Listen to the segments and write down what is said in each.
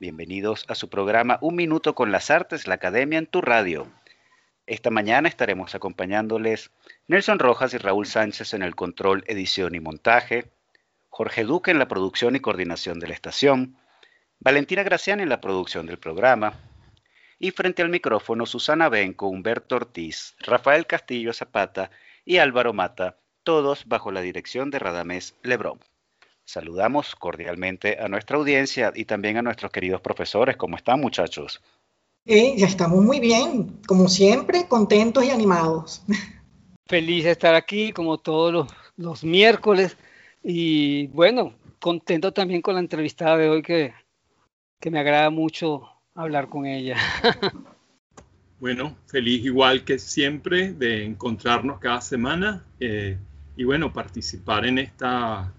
Bienvenidos a su programa Un Minuto con las Artes, la Academia en tu radio. Esta mañana estaremos acompañándoles Nelson Rojas y Raúl Sánchez en el control, edición y montaje, Jorge Duque en la producción y coordinación de la estación, Valentina Gracián en la producción del programa, y frente al micrófono Susana Benco, Humberto Ortiz, Rafael Castillo Zapata y Álvaro Mata, todos bajo la dirección de Radamés Lebrón. Saludamos cordialmente a nuestra audiencia y también a nuestros queridos profesores. ¿Cómo están muchachos? Eh, ya estamos muy bien, como siempre, contentos y animados. Feliz de estar aquí como todos los, los miércoles y bueno, contento también con la entrevistada de hoy que, que me agrada mucho hablar con ella. Bueno, feliz igual que siempre de encontrarnos cada semana eh, y bueno, participar en esta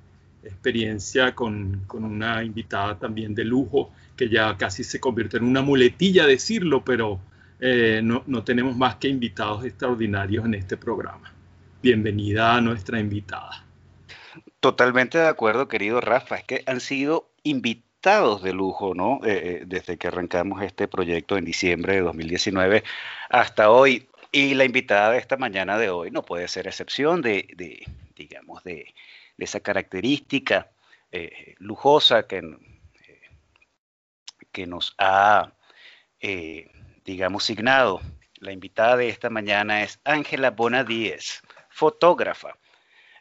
experiencia con, con, una invitada también de lujo, que ya casi se convierte en una muletilla decirlo, pero eh, no, no tenemos más que invitados extraordinarios en este programa. Bienvenida a nuestra invitada. Totalmente de acuerdo, querido Rafa, es que han sido invitados de lujo, ¿no? Eh, desde que arrancamos este proyecto en diciembre de 2019 hasta hoy. Y la invitada de esta mañana de hoy no puede ser excepción de, de digamos, de, esa característica eh, lujosa que, eh, que nos ha, eh, digamos, signado. La invitada de esta mañana es Ángela Bonadíez, fotógrafa.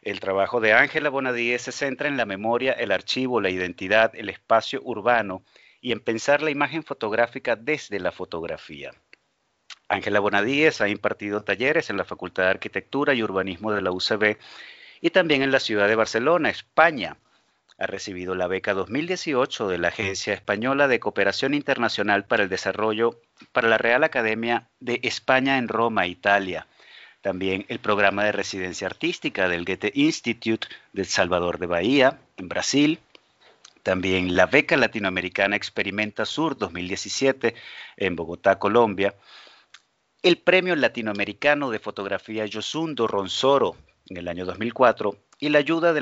El trabajo de Ángela Bonadíez se centra en la memoria, el archivo, la identidad, el espacio urbano y en pensar la imagen fotográfica desde la fotografía. Ángela Bonadíez ha impartido talleres en la Facultad de Arquitectura y Urbanismo de la UCB y también en la ciudad de Barcelona, España. Ha recibido la beca 2018 de la Agencia Española de Cooperación Internacional para el Desarrollo para la Real Academia de España en Roma, Italia. También el programa de residencia artística del Goethe Institute de Salvador de Bahía, en Brasil. También la beca latinoamericana Experimenta Sur 2017 en Bogotá, Colombia el Premio Latinoamericano de Fotografía Yosundo Ronsoro en el año 2004 y la ayuda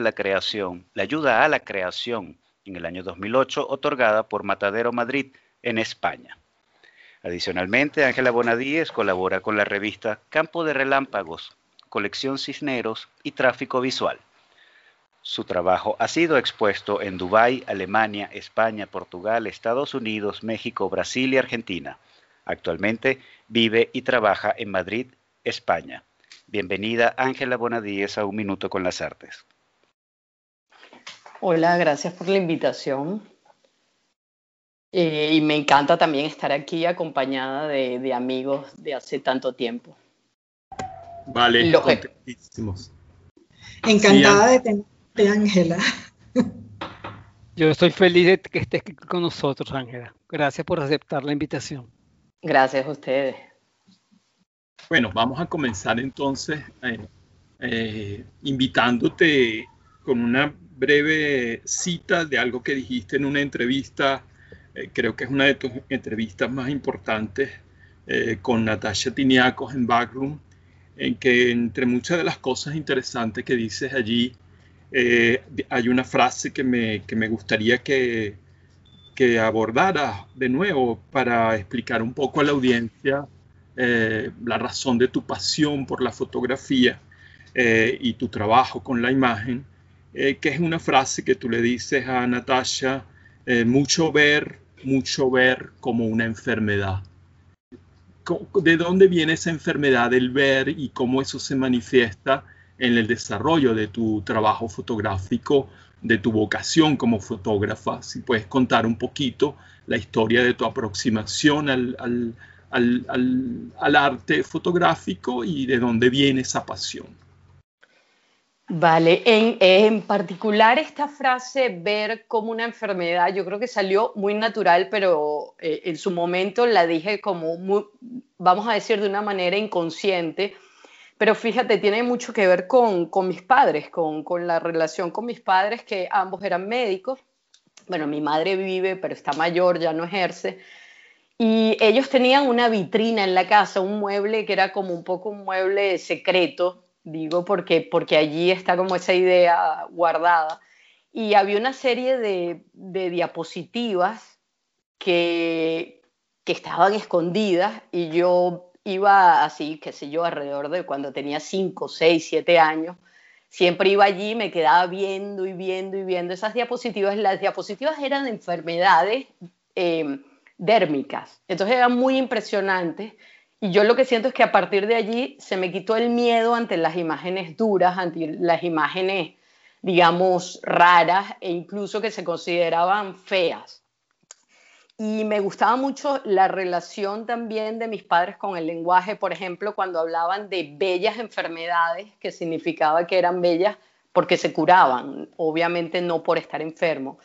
la ayuda a la creación en el año 2008 otorgada por Matadero Madrid en España. Adicionalmente, Ángela Bonadíez colabora con la revista Campo de Relámpagos, Colección Cisneros y Tráfico Visual. Su trabajo ha sido expuesto en Dubái, Alemania, España, Portugal, Estados Unidos, México, Brasil y Argentina. Actualmente vive y trabaja en Madrid, España. Bienvenida Ángela Bonadíez a Un Minuto con las Artes. Hola, gracias por la invitación. Eh, y me encanta también estar aquí acompañada de, de amigos de hace tanto tiempo. Vale, Lo que- contentísimos. Encantada de tenerte, Ángela. Yo estoy feliz de que estés aquí con nosotros, Ángela. Gracias por aceptar la invitación. Gracias a ustedes. Bueno, vamos a comenzar entonces eh, eh, invitándote con una breve cita de algo que dijiste en una entrevista, eh, creo que es una de tus entrevistas más importantes eh, con Natasha Tiniacos en Backroom, en que entre muchas de las cosas interesantes que dices allí, eh, hay una frase que me, que me gustaría que, que abordaras de nuevo para explicar un poco a la audiencia eh, la razón de tu pasión por la fotografía eh, y tu trabajo con la imagen, eh, que es una frase que tú le dices a Natasha, mucho ver, mucho ver como una enfermedad. ¿De dónde viene esa enfermedad del ver y cómo eso se manifiesta en el desarrollo de tu trabajo fotográfico, de tu vocación como fotógrafa? Si puedes contar un poquito la historia de tu aproximación al- al- al- al arte fotográfico y de dónde viene esa pasión. Vale, en, particular esta frase, ver como una enfermedad, yo creo que salió muy natural, pero eh, en su momento la dije como, muy, vamos a decir, de una manera inconsciente, pero fíjate, tiene mucho que ver con, con mis padres, con, con, la relación con mis padres, que ambos eran médicos. Bueno, mi madre vive, pero está mayor, ya no ejerce. Y ellos tenían una vitrina en la casa, un mueble que era como un poco un mueble secreto, digo porque, porque allí está como esa idea guardada. Y había una serie de, diapositivas que, que estaban escondidas y yo iba así, qué sé yo, alrededor de cuando tenía 5, 6, 7 años, siempre iba allí, me quedaba viendo y viendo y viendo esas diapositivas. Las diapositivas eran de enfermedades eh, dérmicas, entonces eran muy impresionantes y yo lo que siento es que a partir de allí se me quitó el miedo ante las imágenes duras, ante las imágenes, digamos, raras e incluso que se consideraban feas. Y me gustaba mucho la relación también de mis padres con el lenguaje, por ejemplo, cuando hablaban de bellas enfermedades, que significaba que eran bellas porque se curaban, obviamente no por estar enfermo.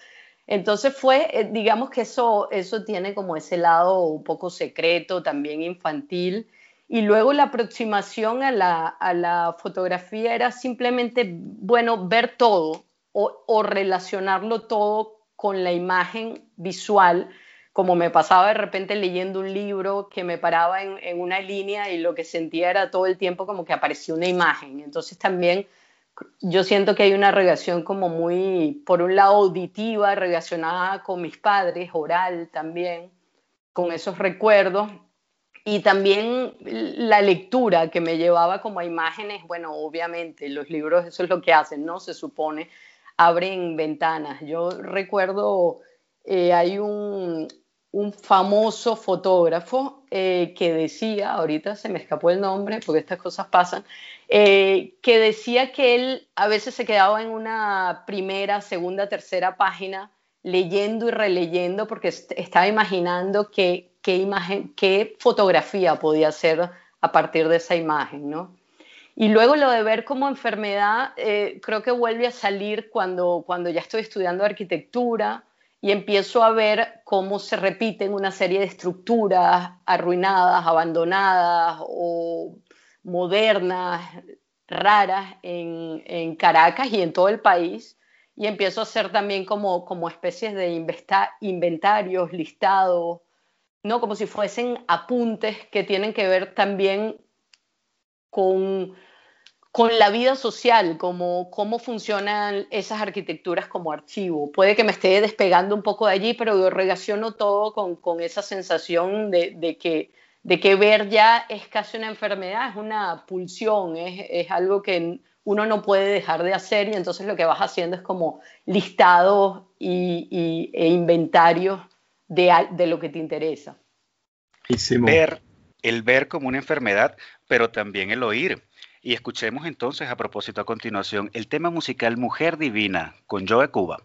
Entonces fue, eh, digamos que eso, eso tiene como ese lado un poco secreto, también infantil. Y luego la aproximación a la, a la fotografía era simplemente, bueno, ver todo o, relacionarlo todo con la imagen visual, como me pasaba de repente leyendo un libro que me paraba en una línea y lo que sentía era todo el tiempo como que aparecía una imagen. Entonces también yo siento que hay una relación como muy, por un lado, auditiva, relacionada con mis padres, oral también, con esos recuerdos, y también la lectura que me llevaba como a imágenes, bueno, obviamente, los libros eso es lo que hacen, ¿no? Se supone, abren ventanas. Yo recuerdo, eh, hay un, un famoso fotógrafo eh, que decía, ahorita se me escapó el nombre porque estas cosas pasan, eh, que decía que él a veces se quedaba en una primera, segunda, tercera página leyendo y releyendo porque estaba imaginando qué, qué, imagen, qué fotografía podía hacer a partir de esa imagen, ¿no? Y luego lo de ver como enfermedad, eh, creo que vuelve a salir cuando, cuando ya estoy estudiando arquitectura, y empiezo a ver cómo se repiten una serie de estructuras arruinadas, abandonadas o modernas, raras en, Caracas y en todo el país. Y empiezo a hacer también como, como especies de inventarios, listados, ¿no? como si fuesen apuntes que tienen que ver también con con la vida social, como cómo funcionan esas arquitecturas como archivo. Puede que me esté despegando un poco de allí, pero yo relaciono todo con, con esa sensación de, de, que, de que ver ya es casi una enfermedad, es una pulsión, es, es, algo que uno no puede dejar de hacer y entonces lo que vas haciendo es como listados y, y, e inventarios de, de lo que te interesa. Ver, el ver como una enfermedad, pero también el oír y escuchemos entonces a propósito a continuación el tema musical Mujer Divina con Joe Cuba.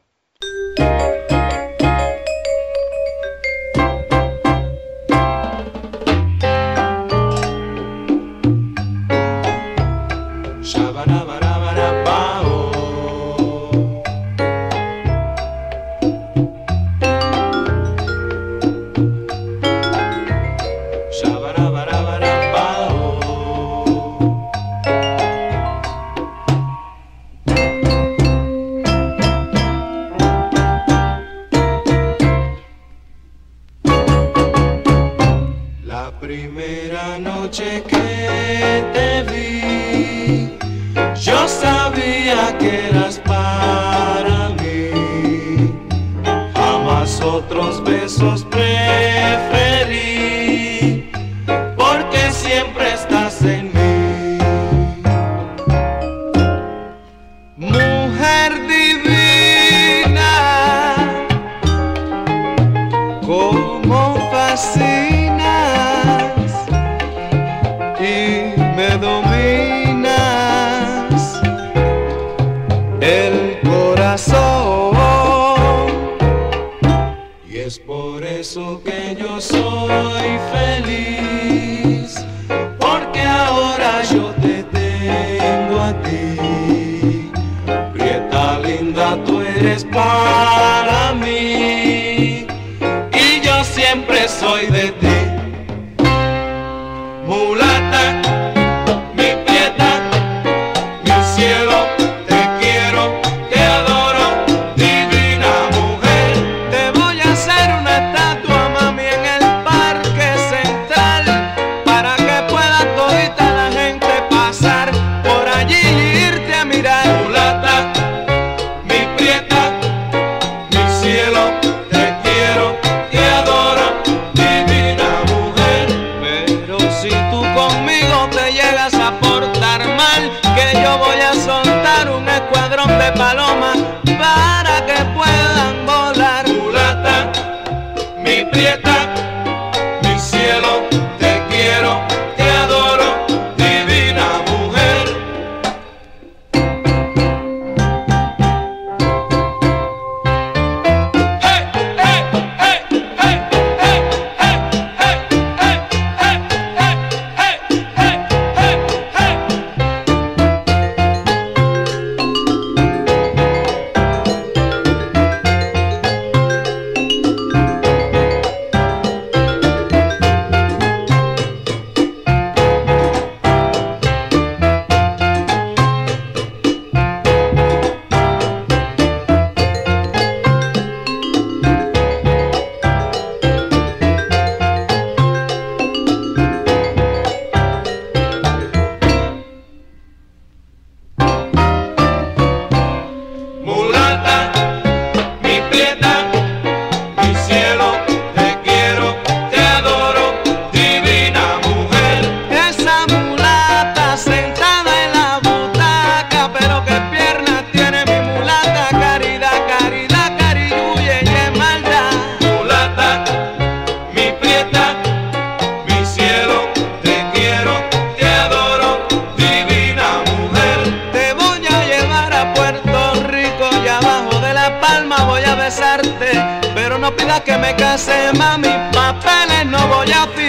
que me case, mami, papeles no voy a.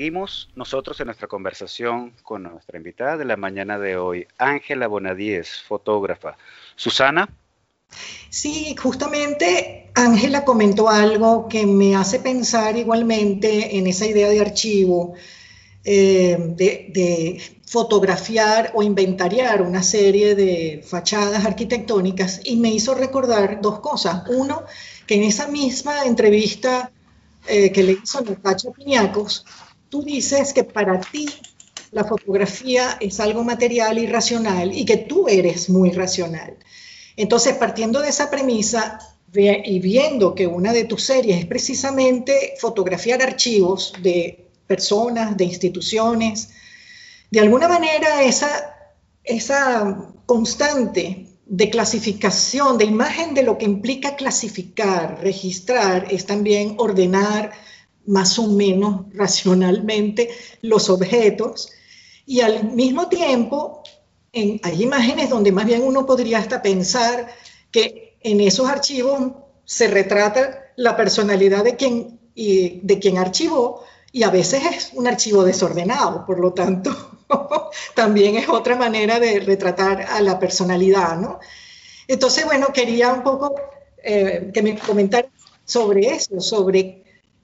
Seguimos nosotros en nuestra conversación con nuestra invitada de la mañana de hoy, Ángela Bonadíez, fotógrafa. Susana. Sí, justamente Ángela comentó algo que me hace pensar igualmente en esa idea de archivo, eh, de, fotografiar o inventariar una serie de fachadas arquitectónicas y me hizo recordar dos cosas. Uno, que en esa misma entrevista eh, que le hizo Natacha Piñacos, tú dices que para ti la fotografía es algo material y racional y que tú eres muy racional. Entonces, partiendo de esa premisa y viendo que una de tus series es precisamente fotografiar archivos de personas, de instituciones, de alguna manera esa, esa constante de clasificación, de imagen de lo que implica clasificar, registrar, es también ordenar, más o menos racionalmente los objetos y al mismo tiempo hay imágenes donde más bien uno podría hasta pensar que en esos archivos se retrata la personalidad de quien, y, de quien archivó y a veces es un archivo desordenado, por lo tanto también es otra manera de retratar a la personalidad, ¿no? Entonces, bueno, quería un poco eh, que me comentaran sobre eso, sobre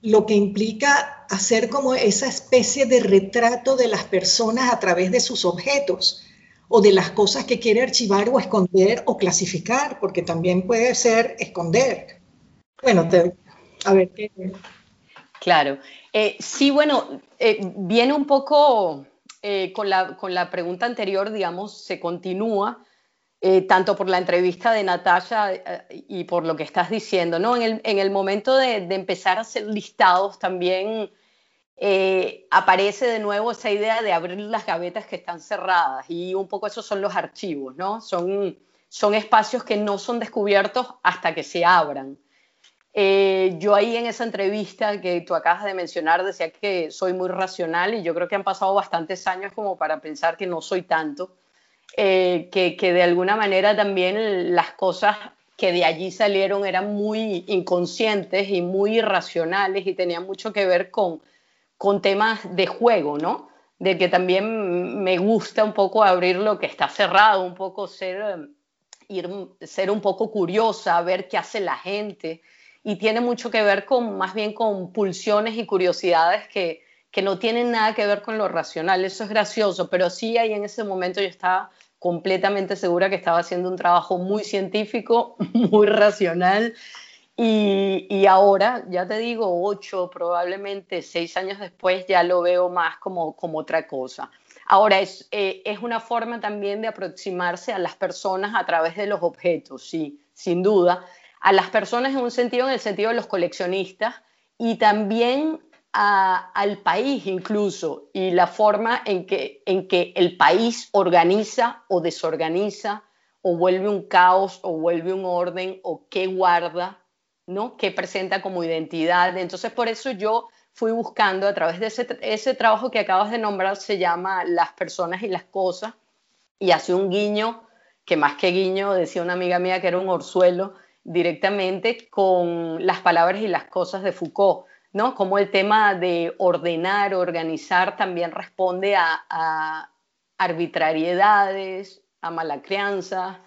lo que implica hacer como esa especie de retrato de las personas a través de sus objetos o de las cosas que quiere archivar o esconder o clasificar, porque también puede ser esconder. Bueno, a ver. Claro. Eh, sí, bueno, eh, viene un poco eh, con, la, con, la, pregunta anterior, digamos, se continúa, tanto por la entrevista de Natalia y por lo que estás diciendo, ¿no? En el, en el momento de, de, empezar a hacer listados también aparece de nuevo esa idea de abrir las gavetas que están cerradas y un poco esos son los archivos, ¿no? Son, son espacios que no son descubiertos hasta que se abran. Eh, yo ahí en esa entrevista que tú acabas de mencionar decía que soy muy racional y yo creo que han pasado bastantes años como para pensar que no soy tanto, eh, que, de alguna manera también las cosas que de allí salieron eran muy inconscientes y muy irracionales y tenían mucho que ver con, con temas de juego, ¿no? De que también me gusta un poco abrir lo que está cerrado, un poco ser, ir, ser un poco curiosa, ver qué hace la gente y tiene mucho que ver con más bien con pulsiones y curiosidades que, que no tienen nada que ver con lo racional. Eso es gracioso, pero sí ahí en ese momento yo estaba completamente segura que estaba haciendo un trabajo muy científico, muy racional. Y, y, ahora, ya te digo, ocho, probablemente seis años después, ya lo veo más como, como otra cosa. Ahora, es, eh, es una forma también de aproximarse a las personas a través de los objetos, sí, sin duda a las personas en un sentido, en el sentido de los coleccionistas, y también al país incluso, y la forma en que, en que el país organiza o desorganiza, o vuelve un caos, o vuelve un orden, o qué guarda, ¿no? qué presenta como identidad. Entonces, por eso yo fui buscando a través de ese, ese trabajo que acabas de nombrar, se llama Las personas y las cosas, y hace un guiño, que más que guiño, decía una amiga mía que era un orzuelo, directamente con las palabras y las cosas de Foucault, ¿no? Como el tema de ordenar, organizar también responde a, arbitrariedades, a mala crianza,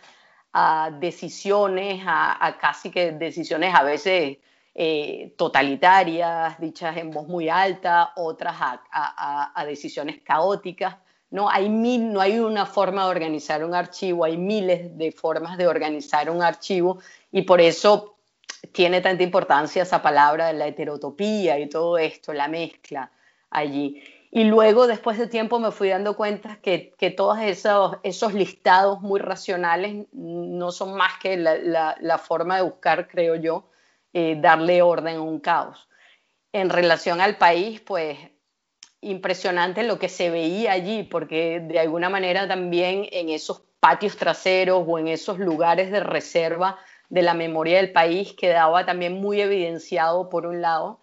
a decisiones, a, casi que decisiones a veces eh, totalitarias, dichas en voz muy alta, otras a, decisiones caóticas. No hay, mil, no hay una forma de organizar un archivo, hay miles de formas de organizar un archivo y por eso tiene tanta importancia esa palabra de la heterotopía y todo esto, la mezcla allí. Y luego, después de tiempo, me fui dando cuenta que, que todos esos, esos listados muy racionales no son más que la, la, forma de buscar, creo yo, eh, darle orden a un caos. En relación al país, pues impresionante lo que se veía allí, porque de alguna manera también en esos patios traseros o en esos lugares de reserva de la memoria del país quedaba también muy evidenciado, por un lado,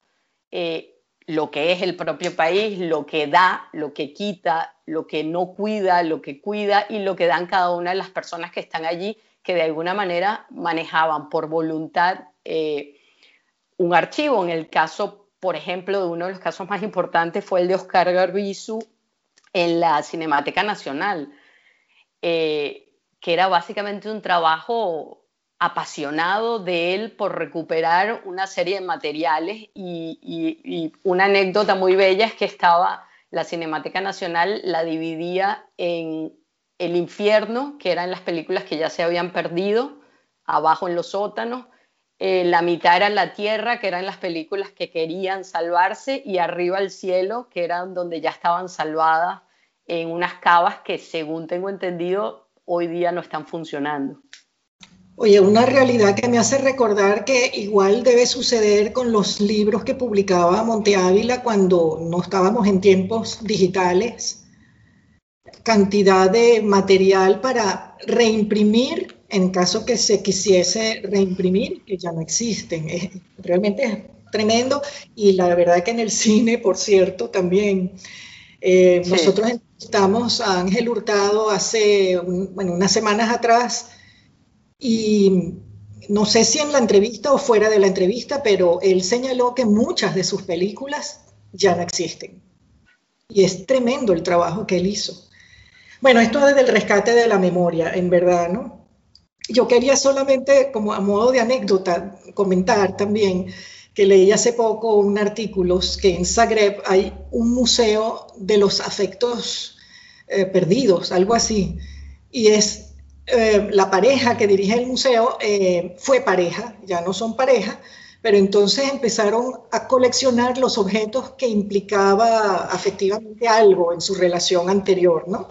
eh, lo que es el propio país, lo que da, lo que quita, lo que no cuida, lo que cuida y lo que dan cada una de las personas que están allí, que de alguna manera manejaban por voluntad eh, un archivo. En el caso, por ejemplo, de uno de los casos más importantes fue el de Oscar Garbizu en la Cinemateca Nacional, eh, que era básicamente un trabajo apasionado de él por recuperar una serie de materiales y, una anécdota muy bella es que estaba la Cinemateca Nacional la dividía en el infierno, que eran las películas que ya se habían perdido, abajo en los sótanos, eh, la mitad era la tierra, que eran las películas que querían salvarse, y arriba el cielo, que eran donde ya estaban salvadas en unas cavas que, según tengo entendido, hoy día no están funcionando. Oye, una realidad que me hace recordar que igual debe suceder con los libros que publicaba Monte Ávila cuando no estábamos en tiempos digitales. Cantidad de material para reimprimir en caso que se quisiese reimprimir, que ya no existen. realmente es tremendo y la verdad que en el cine, por cierto, también. Eh, nosotros estamos a Ángel Hurtado hace bueno, unas semanas atrás y no sé si en la entrevista o fuera de la entrevista, pero él señaló que muchas de sus películas ya no existen. Y es tremendo el trabajo que él hizo. Bueno, esto desde el rescate de la memoria, en verdad, ¿no? Yo quería solamente, como a modo de anécdota, comentar también que leí hace poco un artículo que en Zagreb hay un museo de los afectos eh, perdidos, algo así y es eh, la pareja que dirige el museo, eh, fue pareja, ya no son pareja, pero entonces empezaron a coleccionar los objetos que implicaba afectivamente algo en su relación anterior, ¿no?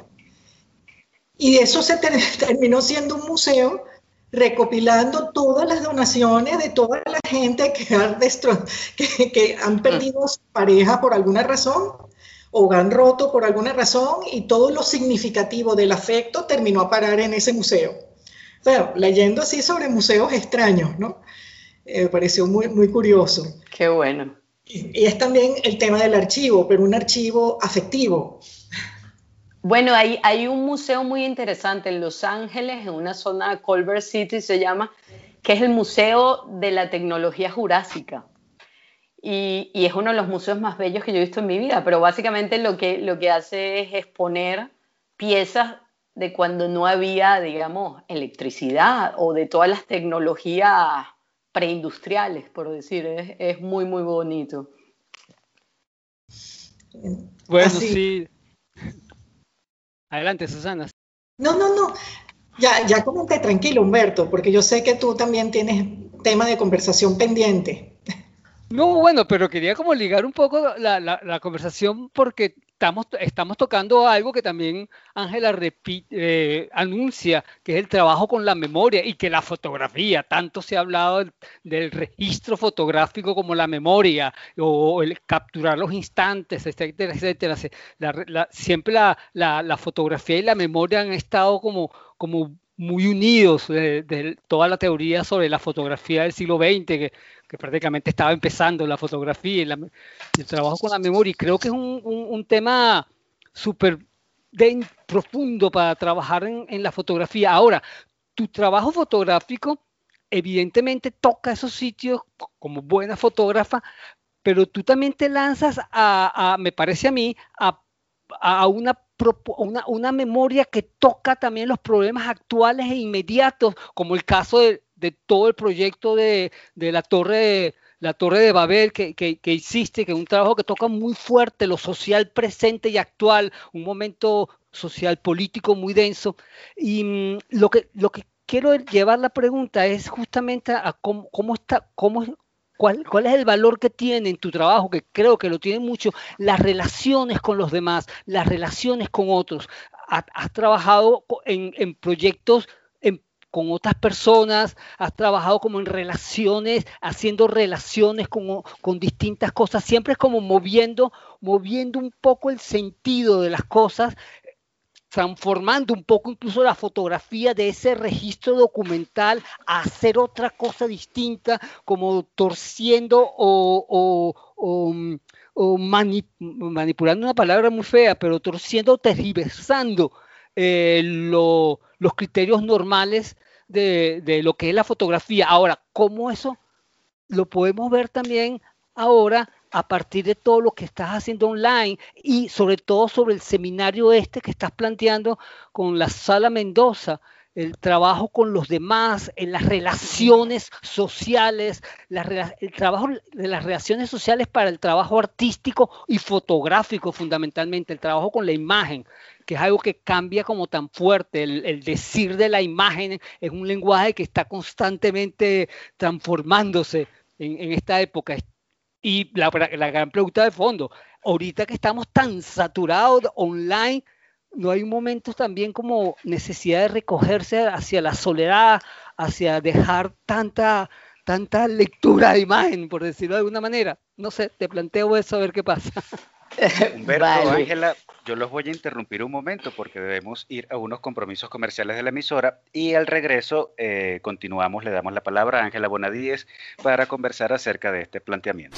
Y eso se terminó siendo un museo recopilando todas las donaciones de toda la gente que, han, que, que han perdido su pareja por alguna razón han roto por alguna razón y todo lo significativo del afecto terminó a parar en ese museo. Bueno, leyendo así sobre museos extraños, ¿no? Eh, me pareció muy, muy curioso. Qué bueno. Y, y es también el tema del archivo, pero un archivo afectivo, bueno, hay, hay un museo muy interesante en Los Ángeles, en una zona de Culver City se llama, que es el Museo de la Tecnología Jurásica. Y, y, es uno de los museos más bellos que yo he visto en mi vida, pero básicamente lo que, lo que hace es exponer piezas de cuando no había, digamos, electricidad o de todas las tecnologías preindustriales, por decir, es, es muy, muy bonito. Bueno, Así. sí, Adelante, Susana. No, no, no. Ya, ya comenté, tranquilo, Humberto, porque yo sé que tú también tienes tema de conversación pendiente. No, bueno, pero quería como ligar un poco la, la, conversación porque estamos, estamos tocando algo que también Ángela eh, anuncia, que es el trabajo con la memoria y que la fotografía, tanto se ha hablado del, registro fotográfico como la memoria o, el capturar los instantes, etcétera, etcétera. Siempre la, fotografía y la memoria han estado como, como muy unidos de, de, toda la teoría sobre la fotografía del siglo XX, que, que prácticamente estaba empezando la fotografía y, la, el trabajo con la memoria. Creo que es un, tema súper profundo para trabajar en, la fotografía. Ahora, tu trabajo fotográfico evidentemente toca esos sitios como buena fotógrafa, pero tú también te lanzas a, me parece a mí, a, a una una, una, memoria que toca también los problemas actuales e inmediatos, como el caso de, de todo el proyecto de, de la torre de, la Torre de Babel que, que, que, hiciste, que es un trabajo que toca muy fuerte lo social presente y actual, un momento social político muy denso. Y mmm, lo, que, lo que quiero llevar la pregunta es justamente a cómo, cómo está, cómo, ¿Cuál, ¿Cuál, es el valor que tiene en tu trabajo? Que creo que lo tiene mucho, las relaciones con los demás, las relaciones con otros. Has, has trabajado en, en proyectos con otras personas, has trabajado como en relaciones, haciendo relaciones con, con, distintas cosas, siempre es como moviendo, moviendo un poco el sentido de las cosas, transformando un poco incluso la fotografía de ese registro documental a hacer otra cosa distinta, como torciendo o, o, o, o manip manipulando una palabra muy fea, pero torciendo, tergiversando eh, lo, los criterios normales de, de lo que es la fotografía. Ahora, ¿cómo eso lo podemos ver también ahora a partir de todo lo que estás haciendo online y sobre todo sobre el seminario este que estás planteando con la Sala Mendoza, el trabajo con los demás, en las relaciones sociales, el trabajo de las relaciones sociales para el trabajo artístico y fotográfico fundamentalmente, el trabajo con la imagen, que es algo que cambia como tan fuerte, el, decir de la imagen es un lenguaje que está constantemente transformándose en, esta época, y la, la, gran pregunta de fondo, ahorita que estamos tan saturados online, ¿no hay un momento también como necesidad de recogerse hacia la soledad, hacia dejar tanta, tanta lectura de imagen, por decirlo de alguna manera? No sé, te planteo eso a ver qué pasa. Humberto, vale. Ángela, yo los voy a interrumpir un momento porque debemos ir a unos compromisos comerciales de la emisora y al regreso eh, continuamos, le damos la palabra a Ángela Bonadíez para conversar acerca de este planteamiento.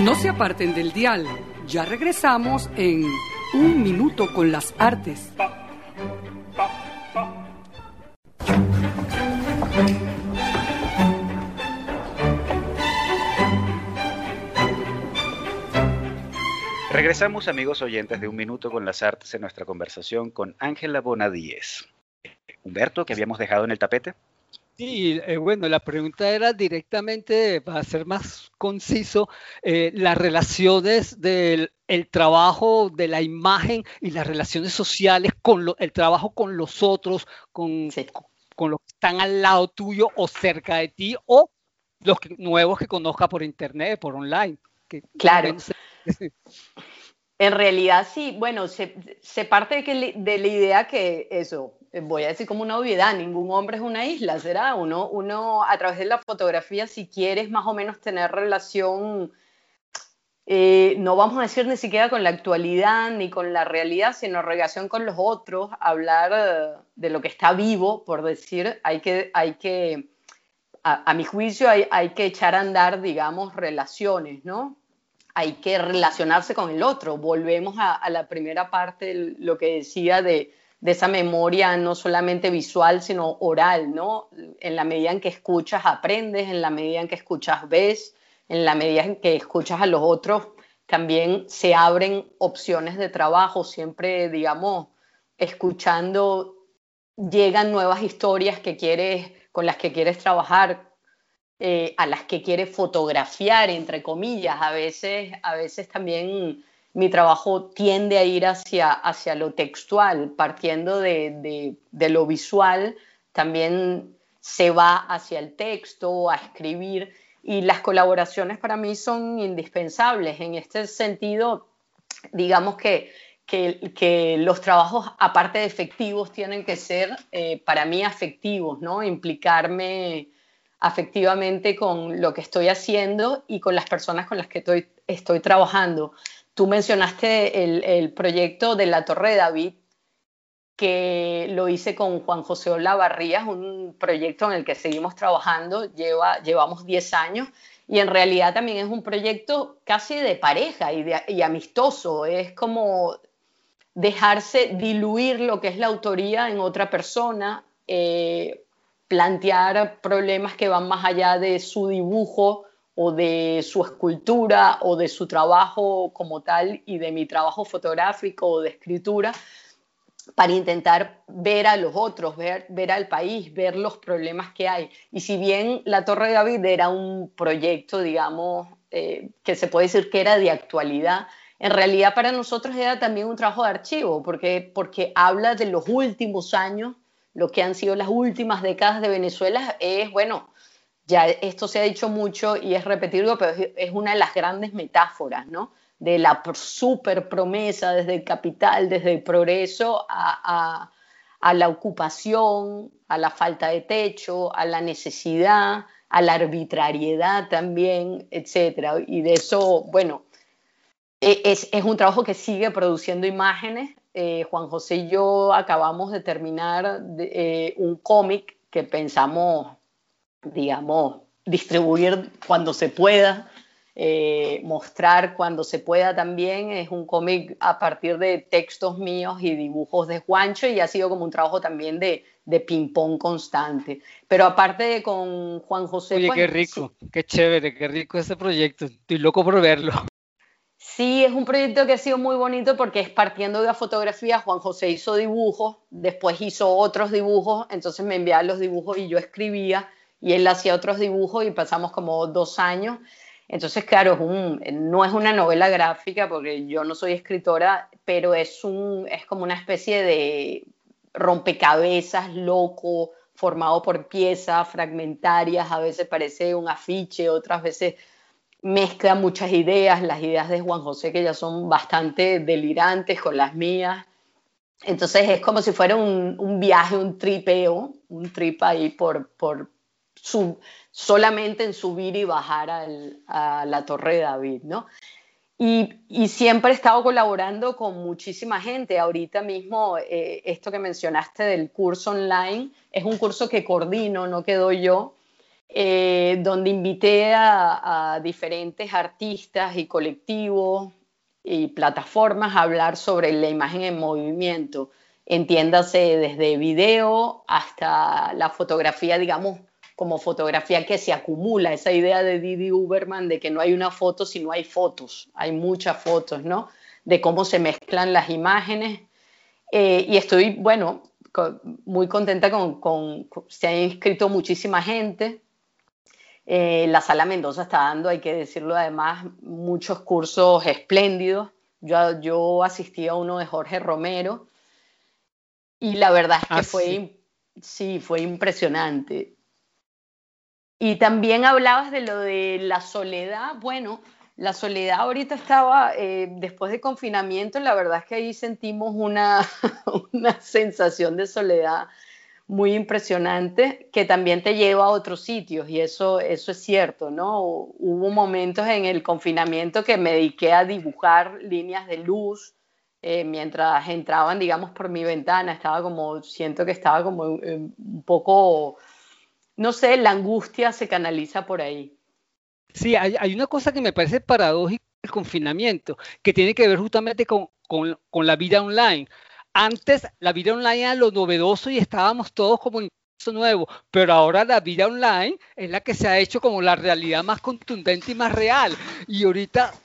No se aparten del dial, ya regresamos en Un Minuto con las Artes. Regresamos, amigos oyentes, de un minuto con las artes en nuestra conversación con Ángela Bonadíez. Humberto, que habíamos dejado en el tapete. Sí, eh, bueno, la pregunta era directamente, para ser más conciso, eh, las relaciones del el trabajo de la imagen y las relaciones sociales con el trabajo con los otros, con, con los que están al lado tuyo o cerca de ti o los nuevos que conozca por internet, por online. claro. En realidad sí, bueno, se, parte de, la idea que eso, voy a decir como una obviedad, ningún hombre es una isla, ¿será? Uno, uno a través de la fotografía, si quieres más o menos tener relación, eh, no vamos a decir ni siquiera con la actualidad ni con la realidad, sino relación con los otros, hablar de lo que está vivo, por decir, hay que, hay que a, mi juicio, hay, hay que echar a andar, digamos, relaciones, ¿no? Hay que relacionarse con el otro. Volvemos a, la primera parte, lo que decía de, esa memoria no solamente visual, sino oral, ¿no? En la medida en que escuchas, aprendes, en la medida en que escuchas, ves, en la medida en que escuchas a los otros, también se abren opciones de trabajo, siempre, digamos, escuchando, llegan nuevas historias que quieres, con las que quieres trabajar, eh, a las que quiere fotografiar, entre comillas. A veces, a veces también mi trabajo tiende a ir hacia, hacia lo textual, partiendo de, de, lo visual, también se va hacia el texto, a escribir, y las colaboraciones para mí son indispensables. En este sentido, digamos que, que, los trabajos, aparte de efectivos, tienen que ser eh, para mí afectivos, ¿no? Implicarme afectivamente con lo que estoy haciendo y con las personas con las que estoy, estoy trabajando. Tú mencionaste el, proyecto de la Torre de David, que lo hice con Juan José Olavarría, un proyecto en el que seguimos trabajando, lleva, llevamos 10 años, y en realidad también es un proyecto casi de pareja y, y amistoso, es como dejarse diluir lo que es la autoría en otra persona, eh, plantear problemas que van más allá de su dibujo o de su escultura o de su trabajo como tal y de mi trabajo fotográfico o de escritura para intentar ver a los otros, ver, ver al país, ver los problemas que hay. Y si bien la Torre de David era un proyecto, digamos, eh, que se puede decir que era de actualidad, en realidad para nosotros era también un trabajo de archivo, porque, porque habla de los últimos años lo que han sido las últimas décadas de Venezuela es, bueno, ya esto se ha dicho mucho y es repetido, pero es una de las grandes metáforas, ¿no? De la super promesa desde el capital, desde el progreso a, a la ocupación, a la falta de techo, a la necesidad, a la arbitrariedad también, etcétera. Y de eso, bueno, e, es, es, un trabajo que sigue produciendo imágenes eh, Juan José y yo acabamos de terminar eh, un cómic que pensamos, digamos, distribuir cuando se pueda, eh, mostrar cuando se pueda también. Es un cómic a partir de textos míos y dibujos de Juancho y ha sido como un trabajo también de, de ping-pong constante. Pero aparte de con Juan José... Oye, qué rico, qué chévere, qué rico ese proyecto. Estoy loco por verlo. Sí, es un proyecto que ha sido muy bonito porque es partiendo de la fotografía. Juan José hizo dibujos, después hizo otros dibujos, entonces me enviaba los dibujos y yo escribía y él hacía otros dibujos y pasamos como dos años. Entonces, claro, no es una novela gráfica porque yo no soy escritora, pero es, un, es como una especie de rompecabezas loco, formado por piezas fragmentarias, a veces parece un afiche, otras veces mezcla muchas ideas, las ideas de Juan José que ya son bastante delirantes con las mías. Entonces es como si fuera un, viaje, un tripeo, un trip ahí por, por solamente en subir y bajar a la Torre de David, ¿no? Y, siempre he estado colaborando con muchísima gente. Ahorita mismo, eh, esto que mencionaste del curso online, es un curso que coordino, no quedo yo, eh, donde invité a, diferentes artistas y colectivos y plataformas a hablar sobre la imagen en movimiento. Entiéndase desde video hasta la fotografía, digamos, como fotografía que se acumula, esa idea de Didi Uberman de que no hay una foto si no hay fotos, hay muchas fotos, ¿no? De cómo se mezclan las imágenes. Eh, y estoy, bueno, muy contenta con, con, se ha inscrito muchísima gente, eh, la Sala Mendoza está dando, hay que decirlo además, muchos cursos espléndidos Yo, yo asistí a uno de Jorge Romero y la verdad es que Ah, fue, sí. fue impresionante. Y también hablabas de lo de la soledad. Bueno, la soledad ahorita estaba, eh, después de confinamiento, la verdad es que ahí sentimos una, una sensación de soledad muy impresionante que también te lleva a otros sitios y eso, eso es cierto, ¿no? Hubo momentos en el confinamiento que me dediqué a dibujar líneas de luz eh, mientras entraban, digamos, por mi ventana, estaba como, siento que estaba como eh, un poco, no sé, la angustia se canaliza por ahí. Sí, hay, hay una cosa que me parece paradójica del confinamiento, que tiene que ver justamente con, con- con la vida online. Antes la vida online era lo novedoso y estábamos todos como en nuevo, pero ahora la vida online es la que se ha hecho como la realidad más contundente y más real. Y ahorita,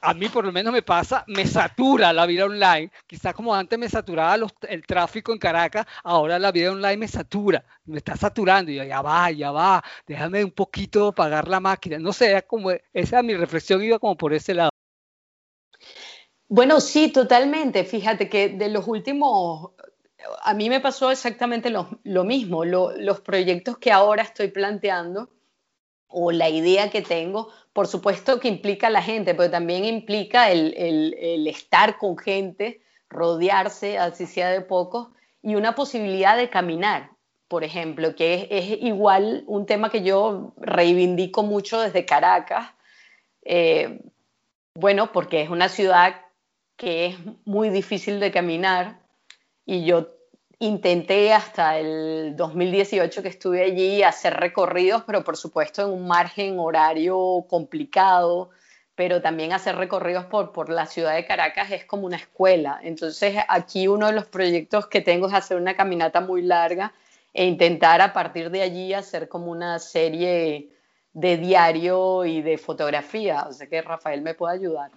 a mí por lo menos me pasa, me satura la vida online. Quizás como antes me saturaba los- el tráfico en Caracas, ahora la vida online me satura, me está saturando. Y yo, ya va, ya va, déjame un poquito apagar la máquina. No sé, como, esa mi reflexión iba como por ese lado. Bueno, sí, totalmente. Fíjate que de los últimos, a mí me pasó exactamente lo, lo mismo. Lo- los proyectos que ahora estoy planteando o la idea que tengo, por supuesto que implica a la gente, pero también implica el, el- el estar con gente, rodearse, así sea de pocos, y una posibilidad de caminar, por ejemplo, que es, es igual un tema que yo reivindico mucho desde Caracas. Eh, bueno, porque es una ciudad que es muy difícil de caminar y yo intenté hasta el 2018 que estuve allí hacer recorridos, pero por supuesto en un margen horario complicado, pero también hacer recorridos por, por la ciudad de Caracas es como una escuela. Entonces aquí uno de los proyectos que tengo es hacer una caminata muy larga e intentar a partir de allí hacer como una serie de diario y de fotografía. O sea que Rafael me puede ayudar.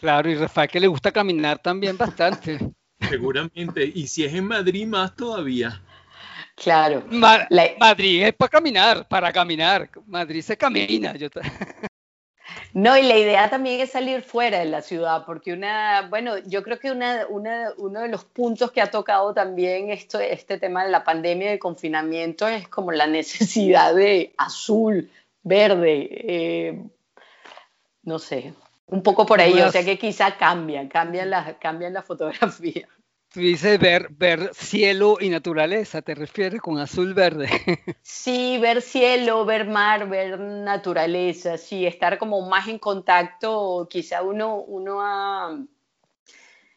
Claro, y Rafael que le gusta caminar también bastante. Seguramente. Y si es en Madrid, más todavía. Claro. Ma- La- Madrid es para caminar, para caminar. Madrid se camina. Yo No, y la idea también es salir fuera de la ciudad, porque una, bueno, yo creo que una, una- uno de los puntos que ha tocado también esto, este tema de la pandemia y el confinamiento es como la necesidad de azul, verde, eh, no sé, un poco por ahí, o Unas- sea que quizá cambian, cambian la, cambian la fotografía. Tú dices ver, ver cielo y naturaleza, ¿te refieres con azul verde? Sí, ver cielo, ver mar, ver naturaleza, sí, estar como más en contacto, quizá uno, uno ha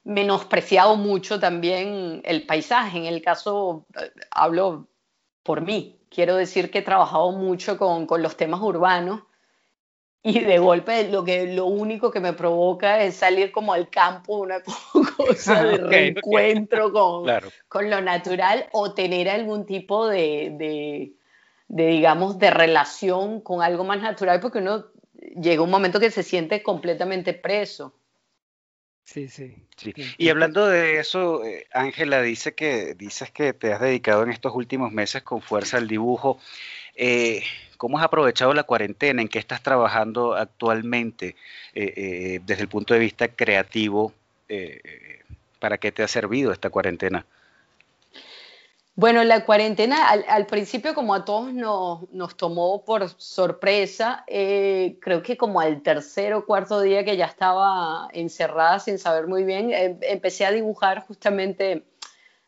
menospreciado mucho también el paisaje. En el caso, eh, hablo por mí, quiero decir que he trabajado mucho con, con los temas urbanos y de golpe lo, que, lo único que me provoca es salir como al campo, una cosa de Ok, ok. reencuentro con, Claro. con lo natural o tener algún tipo de, de, de, digamos, de relación con algo más natural, porque uno llega un momento que se siente completamente preso. Sí, sí. Sí. Sí. Y hablando de eso, eh, Ángela, dice que dices que te has dedicado en estos últimos meses con fuerza al dibujo. Eh, ¿Cómo has aprovechado la cuarentena? ¿En qué estás trabajando actualmente eh, eh, desde el punto de vista creativo? eh, ¿Para qué te ha servido esta cuarentena? Bueno, la cuarentena al, principio como a todos nos, nos tomó por sorpresa, creo que como al tercer o cuarto día que ya estaba encerrada sin saber muy bien, eh, empecé a dibujar justamente,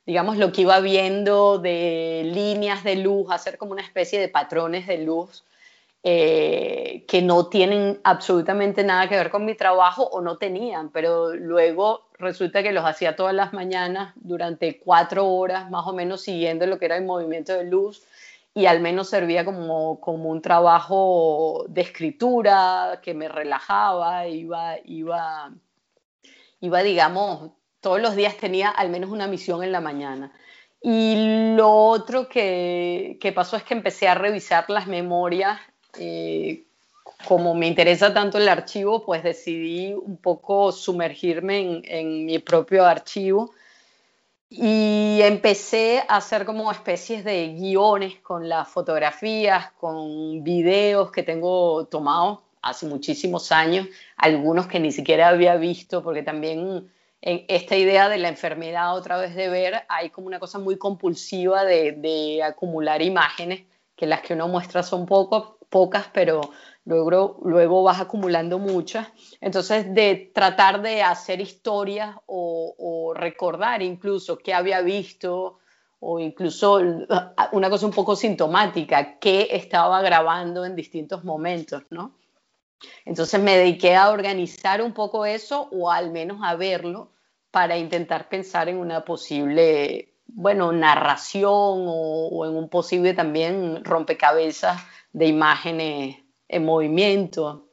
digamos, lo que iba viendo de líneas de luz, hacer como una especie de patrones de luz eh, que no tienen absolutamente nada que ver con mi trabajo o no tenían, pero luego resulta que los hacía todas las mañanas durante cuatro horas más o menos siguiendo lo que era el movimiento de luz y al menos servía como, como un trabajo de escritura que me relajaba, iba, iba, iba, digamos, todos los días tenía al menos una misión en la mañana. Y lo otro que, pasó es que empecé a revisar las memorias eh, como me interesa tanto el archivo, pues decidí un poco sumergirme en, en, mi propio archivo y empecé a hacer como especies de guiones con las fotografías, con videos que tengo tomados hace muchísimos años, algunos que ni siquiera había visto, porque también en esta idea de la enfermedad otra vez de ver, hay como una cosa muy compulsiva de, acumular imágenes, que las que uno muestra son poco, pocas, pero luego, luego vas acumulando muchas. Entonces, de tratar de hacer historias o, o recordar incluso qué había visto, o incluso una cosa un poco sintomática, qué estaba grabando en distintos momentos, ¿no? Entonces me dediqué a organizar un poco eso o al menos a verlo para intentar pensar en una posible, bueno, narración o, en un posible también rompecabezas de imágenes en movimiento.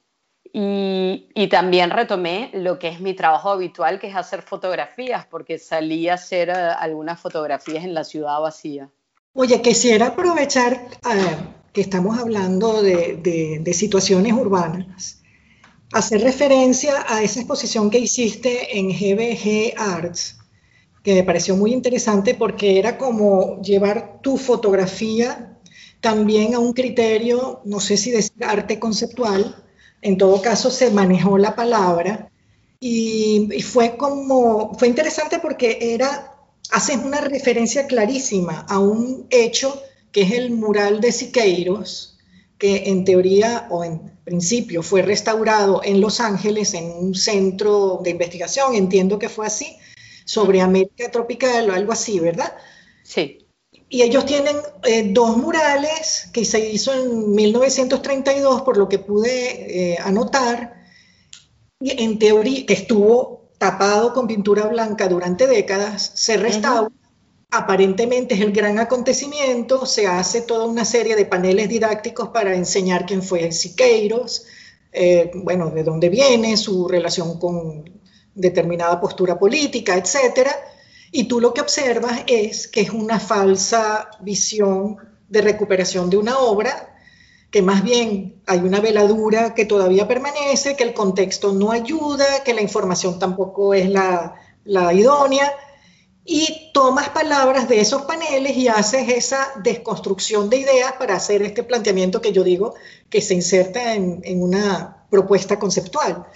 Y, también retomé lo que es mi trabajo habitual, que es hacer fotografías, porque salí a hacer eh, algunas fotografías en la ciudad vacía. Oye, quisiera aprovechar eh, que estamos hablando de, de, situaciones urbanas, hacer referencia a esa exposición que hiciste en GBG Arts, que me pareció muy interesante porque era como llevar tu fotografía también a un criterio, no sé si decir arte conceptual, en todo caso se manejó la palabra y, y fue como, fue interesante porque era, haces una referencia clarísima a un hecho que es el mural de Siqueiros, que en teoría o en principio fue restaurado en Los Ángeles en un centro de investigación, entiendo que fue así, sobre América tropical o algo así, ¿verdad? Sí. Y ellos tienen eh, dos murales que se hizo en 1932, por lo que pude eh, anotar, y en teoría, que estuvo tapado con pintura blanca durante décadas, se restaura aparentemente es el gran acontecimiento, se hace toda una serie de paneles didácticos para enseñar quién fue Siqueiros, eh, bueno, de dónde viene, su relación con determinada postura política, etc. Y tú lo que observas es que es una falsa visión de recuperación de una obra, que más bien hay una veladura que todavía permanece, que el contexto no ayuda, que la información tampoco es la idónea y tomas palabras de esos paneles y haces esa desconstrucción de ideas para hacer este planteamiento que yo digo que se inserta en, una propuesta conceptual.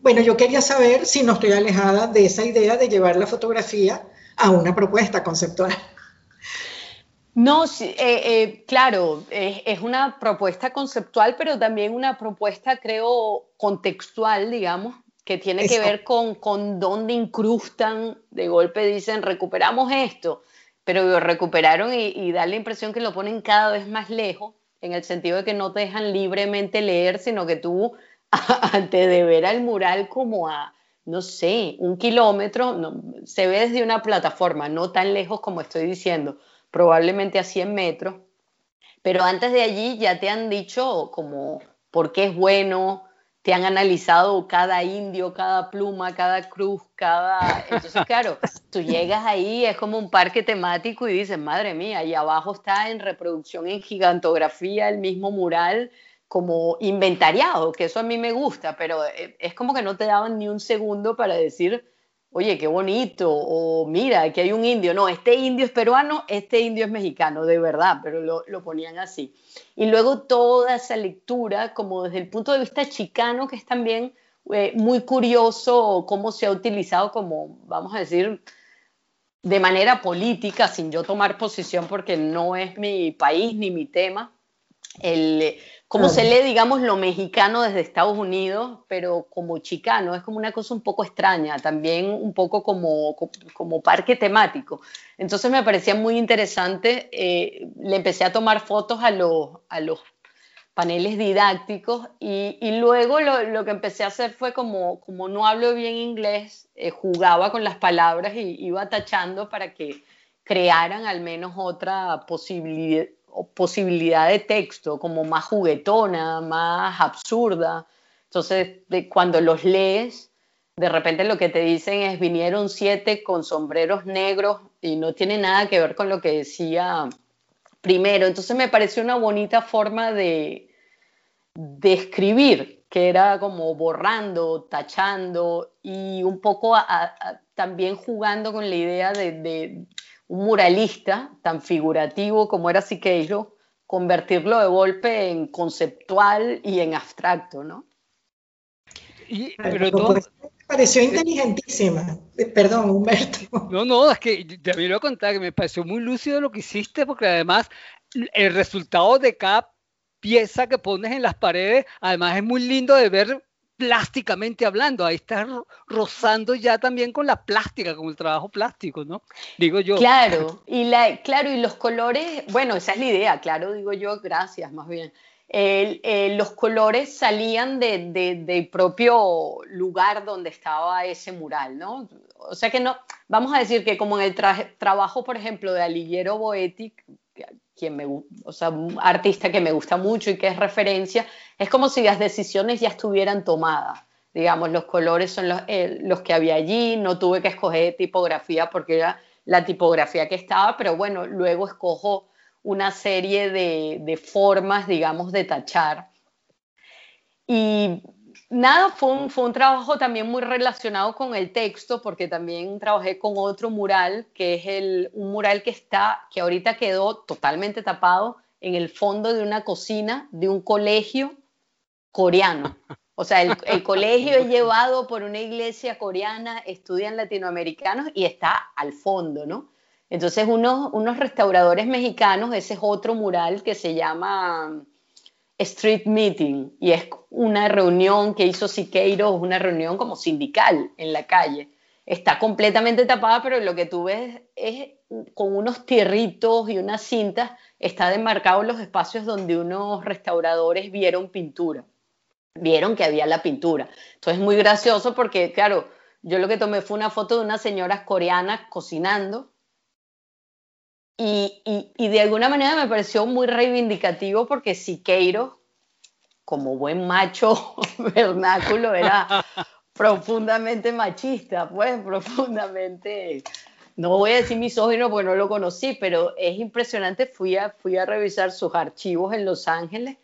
Bueno, yo quería saber si no estoy alejada de esa idea de llevar la fotografía a una propuesta conceptual. No, eh, eh, claro, es, una propuesta conceptual, pero también una propuesta, creo, contextual, digamos, que tiene que ver con, con dónde incrustan, de golpe dicen, recuperamos esto, pero lo recuperaron y, da la impresión que lo ponen cada vez más lejos, en el sentido de que no te dejan libremente leer, sino que tú, antes de ver al mural como a, no sé, un kilómetro, se ve desde una plataforma, no tan lejos como estoy diciendo, probablemente a 100 metros, pero antes de allí ya te han dicho como por qué es bueno, te han analizado cada indio, cada pluma, cada cruz, cada... Entonces, claro, tú llegas ahí, es como un parque temático y dices, madre mía, y abajo está en reproducción, en gigantografía, el mismo mural como inventariado, que eso a mí me gusta, pero eh, es como que no te daban ni un segundo para decir, oye, qué bonito, o mira, aquí hay un indio, no, este indio es peruano, este indio es mexicano, de verdad, pero lo, lo, ponían así. Y luego toda esa lectura, como desde el punto de vista chicano, que es también eh, muy curioso cómo se ha utilizado como, vamos a decir, de manera política, sin yo tomar posición porque no es mi país ni mi tema, el, cómo se lee, digamos, lo mexicano desde Estados Unidos, pero como chicano, es como una cosa un poco extraña, también un poco como, como parque temático. Entonces me parecía muy interesante, eh, le empecé a tomar fotos a los, a los paneles didácticos y, y luego lo, lo, que empecé a hacer fue como, como no hablo bien inglés, eh, jugaba con las palabras y iba tachando para que crearan al menos otra posibilidad posibilidad de texto como más juguetona, más absurda. Entonces, cuando los lees, de repente lo que te dicen es vinieron siete con sombreros negros y no tiene nada que ver con lo que decía primero. Entonces me pareció una bonita forma de, de escribir, que era como borrando, tachando y un poco también jugando con la idea de, un muralista tan figurativo como era Siqueiro, convertirlo de golpe en conceptual y en abstracto, ¿no? Y, pero todo- me pareció inteligentísima. Eh, Perdón, Humberto. No, no, es que lo voy a contar que me pareció muy lúcido lo que hiciste, porque además el resultado de cada pieza que pones en las paredes, además es muy lindo de ver plásticamente hablando. Ahí estás ro- rozando ya también con la plástica, con el trabajo plástico, ¿no? Digo yo. Claro, y la, claro, y los colores, bueno, esa es la idea, claro, digo yo, gracias, más bien. Los colores salían de- de- del propio lugar donde estaba ese mural, ¿no? O sea que no, vamos a decir que como en el trabajo, por ejemplo, de Alighiero Boetti, quien me, o sea, un artista que me gusta mucho y que es referencia, es como si las decisiones ya estuvieran tomadas. Digamos, los colores son los, eh, los que había allí, no tuve que escoger tipografía porque era la tipografía que estaba, pero bueno, luego escojo una serie de, de formas, digamos, de tachar. Y nada, fue un, fue un trabajo también muy relacionado con el texto, porque también trabajé con otro mural, que es el, un mural que está, que ahorita quedó totalmente tapado en el fondo de una cocina de un colegio coreano. O sea, el, el colegio es llevado por una iglesia coreana, estudian latinoamericanos y está al fondo, ¿no? Entonces, unos, unos restauradores mexicanos, ese es otro mural que se llama Street Meeting y es una reunión que hizo Siqueiros, una reunión como sindical en la calle. Está completamente tapada, pero lo que tú ves es con unos tierritos y unas cintas, está demarcado los espacios donde unos restauradores vieron pintura, vieron que había la pintura. Entonces es muy gracioso porque, claro, yo lo que tomé fue una foto de unas señoras coreanas cocinando y, y, y, de alguna manera me pareció muy reivindicativo porque Siqueiros, como buen macho vernáculo, era profundamente machista, pues profundamente, no voy a decir misógino porque no lo conocí, pero es impresionante, fui a, fui a revisar sus archivos en Los Ángeles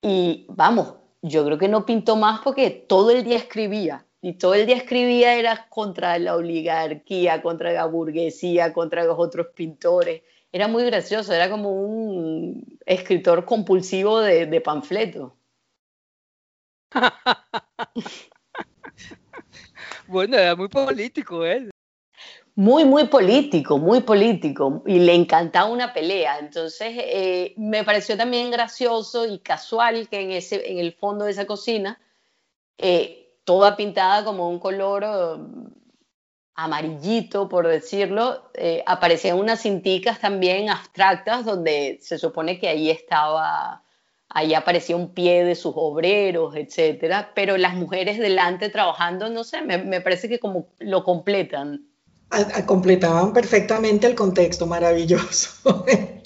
y vamos, yo creo que no pintó más porque todo el día escribía, y todo el día escribía era contra la oligarquía, contra la burguesía, contra los otros pintores. Era muy gracioso, era como un escritor compulsivo de, de panfleto. bueno, era muy político él. Muy, muy político, muy político. Y le encantaba una pelea. Entonces, eh, me pareció también gracioso y casual que en, ese, en el fondo de esa cocina eh, toda pintada como un color uh, amarillito, por decirlo, eh, aparecían unas cinticas también abstractas donde se supone que ahí estaba, ahí aparecía un pie de sus obreros, etcétera, pero las mujeres delante trabajando, no sé, me, me parece que como lo completan. A, a completaban perfectamente el contexto, maravilloso.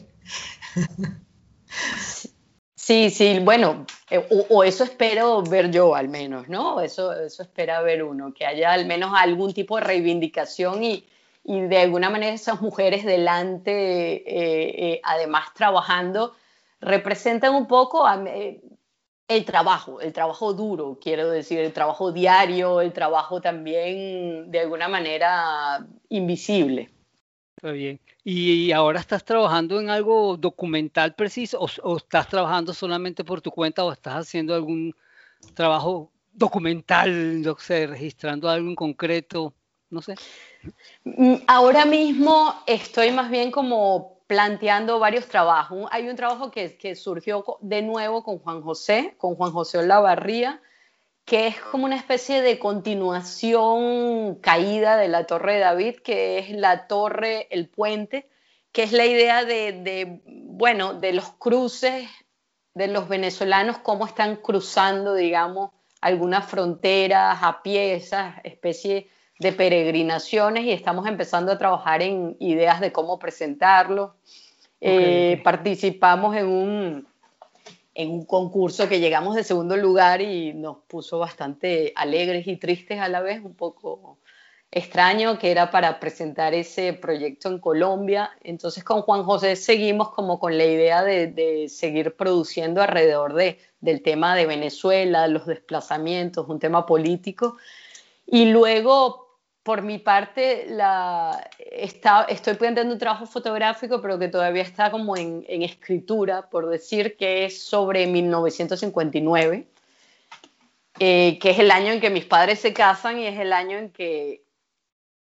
Sí, sí, bueno, eh, o, eso espero ver yo al menos, ¿no? Eso, eso espera ver uno, que haya al menos algún tipo de reivindicación y, y de alguna manera esas mujeres delante, eh, eh, además trabajando, representan un poco a, el trabajo, el trabajo duro, quiero decir, el trabajo diario, el trabajo también de alguna manera invisible. Está bien. ¿Y ahora estás trabajando en algo documental preciso o, o, estás trabajando solamente por tu cuenta o estás haciendo algún trabajo documental, no sé, registrando algo en concreto? No sé. Ahora mismo estoy más bien como planteando varios trabajos. Hay un trabajo que, que surgió de nuevo con Juan José, con Juan José Olavarría, que es como una especie de continuación caída de la Torre de David, que es la torre, el puente, que es la idea de, de, bueno, de los cruces de los venezolanos, cómo están cruzando, digamos, algunas fronteras a pie, esa especie de peregrinaciones, y estamos empezando a trabajar en ideas de cómo presentarlo. Okay, eh. Participamos en un en un concurso que llegamos de segundo lugar y nos puso bastante alegres y tristes a la vez, un poco extraño, que era para presentar ese proyecto en Colombia. Entonces con Juan José seguimos como con la idea de, de seguir produciendo alrededor de, del tema de Venezuela, los desplazamientos, un tema político. Y luego por mi parte, la, está, estoy planteando un trabajo fotográfico, pero que todavía está como en, en, escritura, por decir que es sobre 1959. eh, que es el año en que mis padres se casan y es el año en que,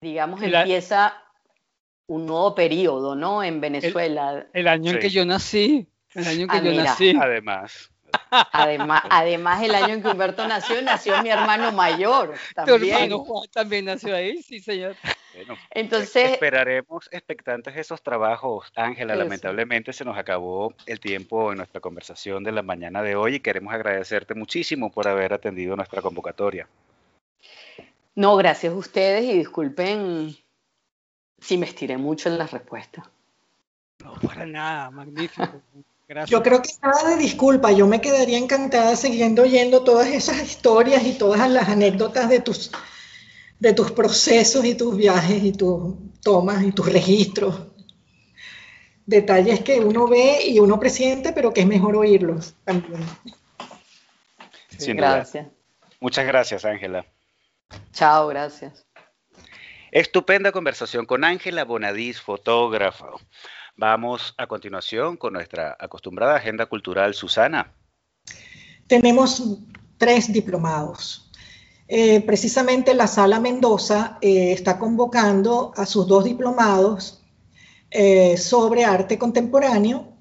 digamos, empieza un nuevo periodo, ¿no? En Venezuela. El, año en que yo nací. El año en que Ah, yo mira. nací. Además, Además, además, el año en que Humberto nació, nació mi hermano mayor. Tu También. hermano Juan también nació ahí, sí, señor. bueno, Entonces, esperaremos expectantes esos trabajos, Ángela. Eso. Lamentablemente se nos acabó el tiempo en nuestra conversación de la mañana de hoy y queremos agradecerte muchísimo por haber atendido nuestra convocatoria. no, gracias a ustedes y disculpen si me estiré mucho en la respuesta. No, para nada, magnífico. Gracias. Yo creo que nada de disculpa, yo me quedaría encantada siguiendo oyendo todas esas historias y todas las anécdotas de tus, de tus procesos y tus viajes y tus tomas y tus registros. Detalles que uno ve y uno presiente, pero que es mejor oírlos también. Duda. Gracias. Muchas gracias, Ángela. Chao, gracias. Estupenda conversación con Ángela Bonadís, fotógrafa. Vamos a continuación con nuestra acostumbrada agenda cultural, Susana. Tenemos tres diplomados. Eh, precisamente la Sala Mendoza eh, está convocando a sus dos diplomados eh, sobre arte contemporáneo.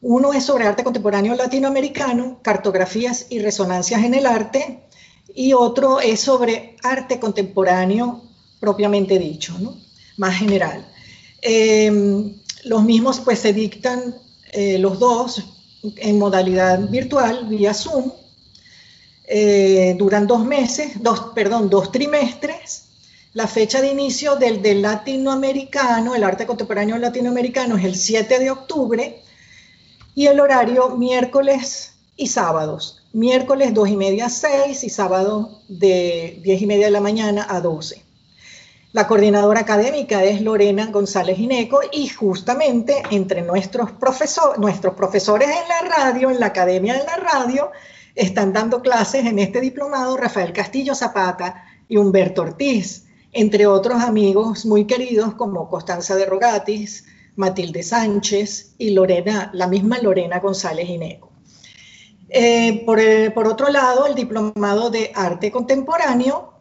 Uno es sobre arte contemporáneo latinoamericano, cartografías y resonancias en el arte, y otro es sobre arte contemporáneo propiamente dicho, más general. Los mismos pues se dictan eh, los dos en modalidad virtual, vía Zoom. Eh, duran dos meses, dos, perdón, dos trimestres. La fecha de inicio del, del latinoamericano, el arte contemporáneo latinoamericano, es el 7 de octubre y el horario miércoles y sábados. Miércoles 2 y media a 6 y sábado de 10 y media de la mañana a 12. La coordinadora académica es Lorena González Gineco y justamente entre nuestros, profesor, nuestros profesores en la radio, en la Academia de la Radio, están dando clases en este diplomado Rafael Castillo Zapata y Humberto Ortiz, entre otros amigos muy queridos como Constanza de Rogatis, Matilde Sánchez y Lorena, la misma Lorena González Gineco. Eh, el, por otro lado, el diplomado de arte contemporáneo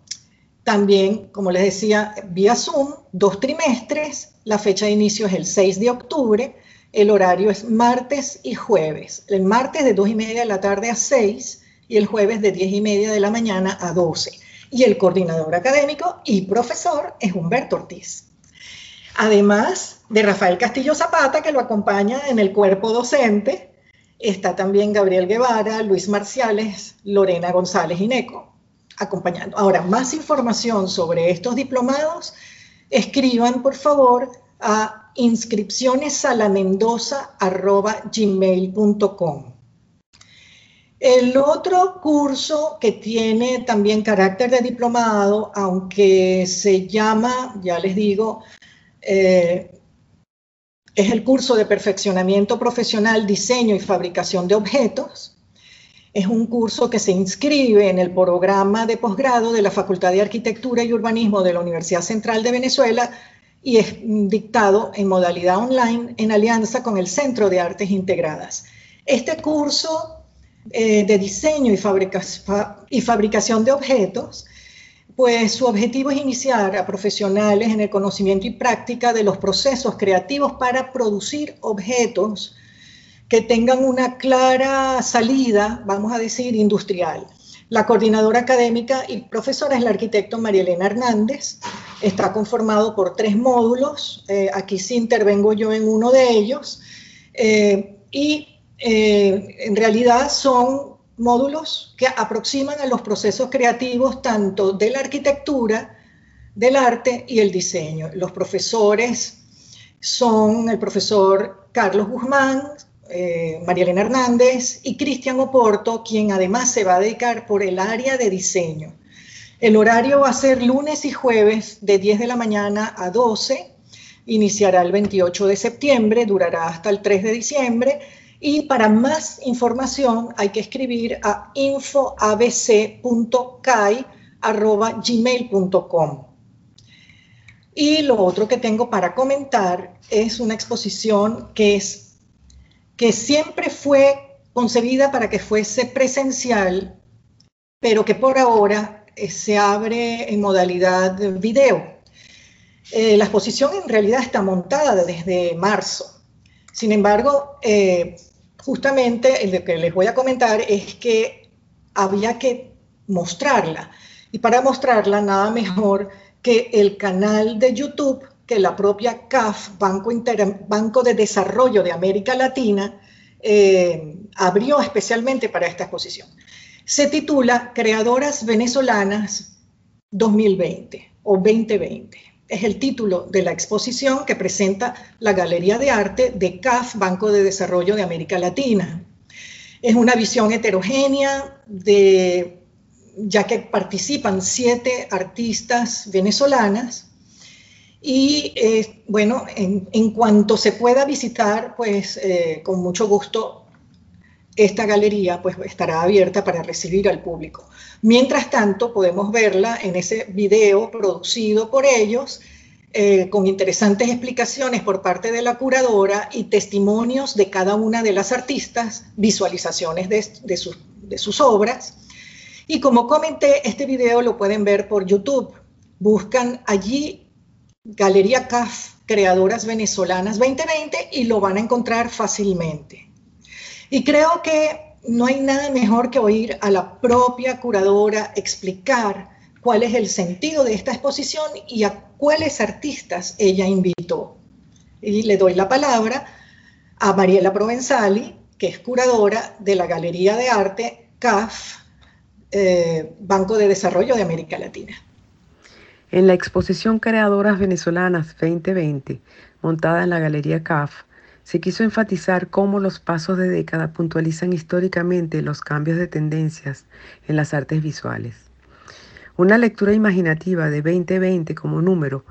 también, como les decía, vía Zoom, dos trimestres, la fecha de inicio es el 6 de octubre, el horario es martes y jueves. El martes de 2 y media de la tarde a 6 y el jueves de 10 y media de la mañana a 12. Y el coordinador académico y profesor es Humberto Ortiz. Además de Rafael Castillo Zapata, que lo acompaña en el cuerpo docente, está también Gabriel Guevara, Luis Marciales, Lorena González Ineco acompañando. Ahora, más información sobre estos diplomados, escriban por favor a inscripcionessalamendoza.gmail.com. El otro curso que tiene también carácter de diplomado, aunque se llama, ya les digo, eh, es el curso de perfeccionamiento profesional, diseño y fabricación de objetos. Es un curso que se inscribe en el programa de posgrado de la Facultad de Arquitectura y Urbanismo de la Universidad Central de Venezuela y es dictado en modalidad online en alianza con el Centro de Artes Integradas. Este curso eh, de diseño y, fabrica y fabricación de objetos, pues su objetivo es iniciar a profesionales en el conocimiento y práctica de los procesos creativos para producir objetos que tengan una clara salida, vamos a decir, industrial. La coordinadora académica y profesora es la arquitecto María Elena Hernández. Está conformado por tres módulos. Eh, aquí sí intervengo yo en uno de ellos. Eh, y eh, en realidad son módulos que aproximan a los procesos creativos tanto de la arquitectura, del arte y el diseño. Los profesores son el profesor Carlos Guzmán, eh, María Elena Hernández y Cristian Oporto, quien además se va a dedicar por el área de diseño. El horario va a ser lunes y jueves de 10 de la mañana a 12, iniciará el 28 de septiembre, durará hasta el 3 de diciembre y para más información hay que escribir a infoabc.kai.gmail.com. Y lo otro que tengo para comentar es una exposición que es que siempre fue concebida para que fuese presencial pero que por ahora eh, se abre en modalidad video. Eh, la exposición en realidad está montada desde marzo. Sin embargo, eh, justamente lo que les voy a comentar es que había que mostrarla. Y para mostrarla, nada mejor que el canal de YouTube que la propia CAF, Banco, de Desarrollo de América Latina, eh, abrió especialmente para esta exposición. Se titula Creadoras Venezolanas 2020 o 2020. Es el título de la exposición que presenta la Galería de Arte de CAF, Banco de Desarrollo de América Latina. Es una visión heterogénea de ya que participan siete artistas venezolanas y eh, bueno, en, cuanto se pueda visitar, pues eh, con mucho gusto esta galería pues estará abierta para recibir al público. Mientras tanto, podemos verla en ese video producido por ellos, eh, con interesantes explicaciones por parte de la curadora y testimonios de cada una de las artistas, visualizaciones de, sus, de sus obras. Y como comenté, este video lo pueden ver por YouTube. Buscan allí Galería CAF, Creadoras Venezolanas 2020 y lo van a encontrar fácilmente. Y creo que no hay nada mejor que oír a la propia curadora explicar cuál es el sentido de esta exposición y a cuáles artistas ella invitó. Y le doy la palabra a Mariela Provenzali, que es curadora de la Galería de Arte CAF, eh, Banco de Desarrollo de América Latina. En la exposición Creadoras Venezolanas 2020, montada en la Galería CAF, se quiso enfatizar cómo los pasos de década puntualizan históricamente los cambios de tendencias en las artes visuales. Una lectura imaginativa de 2020 como número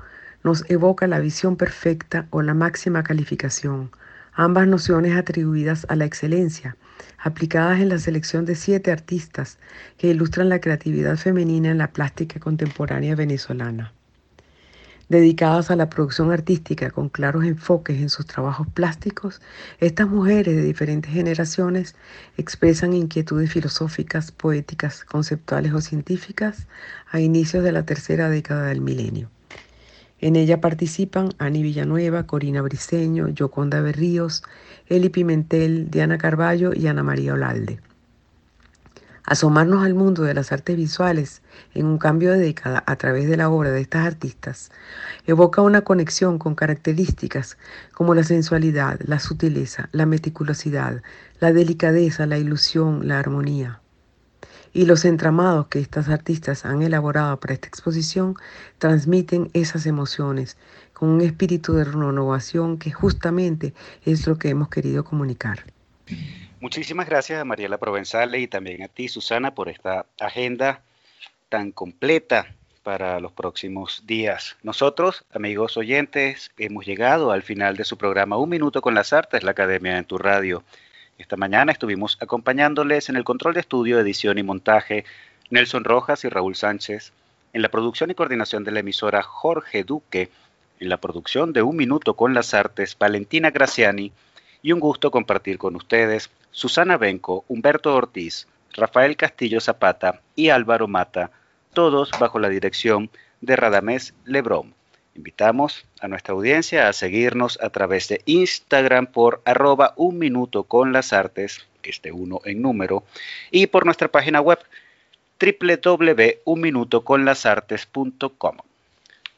nos evoca la visión perfecta o la máxima calificación, ambas nociones atribuidas a la excelencia, aplicadas en la selección de siete artistas que ilustran la creatividad femenina en la plástica contemporánea venezolana. Dedicadas a la producción artística con claros enfoques en sus trabajos plásticos, estas mujeres de diferentes generaciones expresan inquietudes filosóficas, poéticas, conceptuales o científicas a inicios de la tercera década del milenio. En ella participan Ani Villanueva, Corina Briceño, Yoconda Berríos, Eli Pimentel, Diana Carballo y Ana María Olalde. Asomarnos al mundo de las artes visuales en un cambio de década a través de la obra de estas artistas evoca una conexión con características como la sensualidad, la sutileza, la meticulosidad, la delicadeza, la ilusión, la armonía y los entramados que estas artistas han elaborado para esta exposición transmiten esas emociones con un espíritu de renovación que justamente es lo que hemos querido comunicar. Muchísimas gracias a Mariela Provenzale y también a ti, Susana, por esta agenda tan completa para los próximos días. Nosotros, amigos oyentes, hemos llegado al final de su programa Un Minuto con las Artes, la Academia en tu Radio. Esta mañana estuvimos acompañándoles en el control de estudio, edición y montaje Nelson Rojas y Raúl Sánchez, en la producción y coordinación de la emisora Jorge Duque, en la producción de Un Minuto con las Artes Valentina Graciani y un gusto compartir con ustedes Susana Benco, Humberto Ortiz, Rafael Castillo Zapata y Álvaro Mata, todos bajo la dirección de Radamés Lebrón. Invitamos a nuestra audiencia a seguirnos a través de Instagram por arroba un minuto con las artes, esté uno en número, y por nuestra página web www.unminutoconlasartes.com.